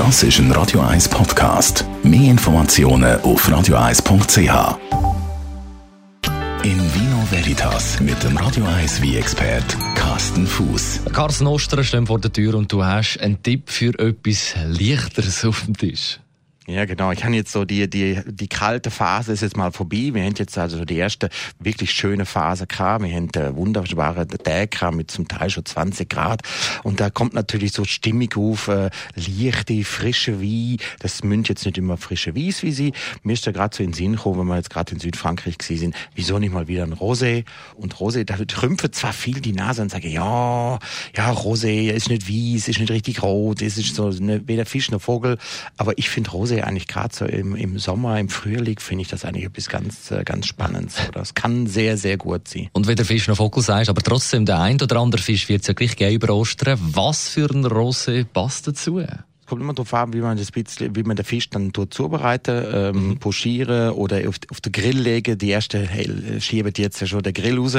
Das ist ein Radio 1 Podcast. Mehr Informationen auf radio1.ch. In Vino Veritas mit dem Radio 1 wie expert Carsten Fuß. Carsten Oster steht vor der Tür und du hast einen Tipp für etwas Leichteres auf dem Tisch. Ja, genau. Ich habe jetzt so die, die, die kalte Phase ist jetzt mal vorbei. Wir haben jetzt also die erste wirklich schöne Phase gehabt. Wir haben äh, wunderbare Tage mit zum Teil schon 20 Grad. Und da kommt natürlich so stimmig auf, äh, leichte, frische Wein. Das mündet jetzt nicht immer frische Weis wie sie. Mir ist da gerade so in den Sinn gekommen, wenn wir jetzt gerade in Südfrankreich gewesen sind, wieso nicht mal wieder ein Rosé? Und Rosé, da trümpft zwar viel die Nase und sage, ja, ja, Rosé ist nicht Wies, ist nicht richtig rot, ist so ne, weder Fisch noch Vogel. Aber ich finde Rosé eigentlich gerade so im, im Sommer, im Frühling, finde ich das eigentlich etwas ganz, äh, ganz Spannendes. Das kann sehr, sehr gut sein. Und weder Fisch noch Vogel sagst, aber trotzdem, der ein oder andere Fisch wird ja gleich geben über Ostern. Was für ein Rosé passt dazu? Kommt immer darauf an, wie man das bisschen, wie man den Fisch dann dort zubereitet, ähm, mhm. pochieren oder auf, auf den Grill legen. Die erste hey, schiebt jetzt ja schon der Grill raus.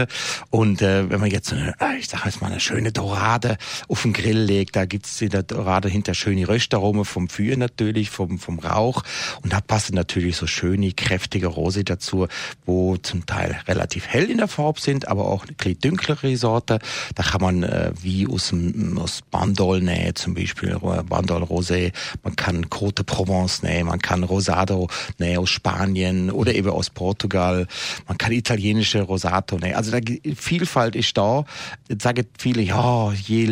Und äh, wenn man jetzt, äh, ich sag jetzt mal, eine schöne Dorade auf den Grill legt, da gibt's in der Dorade hinter schöne Röstaromen vom Feuer natürlich, vom, vom Rauch. Und da passen natürlich so schöne, kräftige Rose dazu, wo zum Teil relativ hell in der Farbe sind, aber auch ein bisschen dunklere Sorte. Da kann man äh, wie aus, dem, aus Bandol nähen, zum Beispiel Bandol Rose Rosé, man kann Côte Provence nehmen, man kann Rosado nehmen aus Spanien oder eben aus Portugal, man kann italienische Rosato nehmen. Also die Vielfalt ist da. Jetzt sagen viele, ja, je,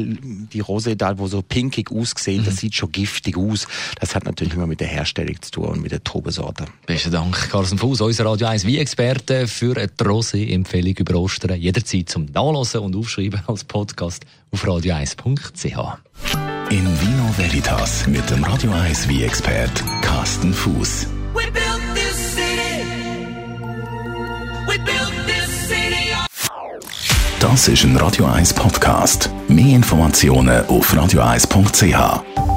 die Rosé da, wo so pinkig aussieht, mhm. das sieht schon giftig aus. Das hat natürlich immer mit der Herstellung zu tun und mit der Trubesorte. Besten Dank, Carsten Fuß, unser Radio 1 wie Experte für eine Rosé-Empfehlung über Ostern. Jederzeit zum Nachlesen und Aufschreiben als Podcast auf radio1.ch. In Vino Veritas mit dem Radio 1 wie expert Carsten Fuß. Das ist ein Radio 1 Podcast. Mehr Informationen auf radio1.ch.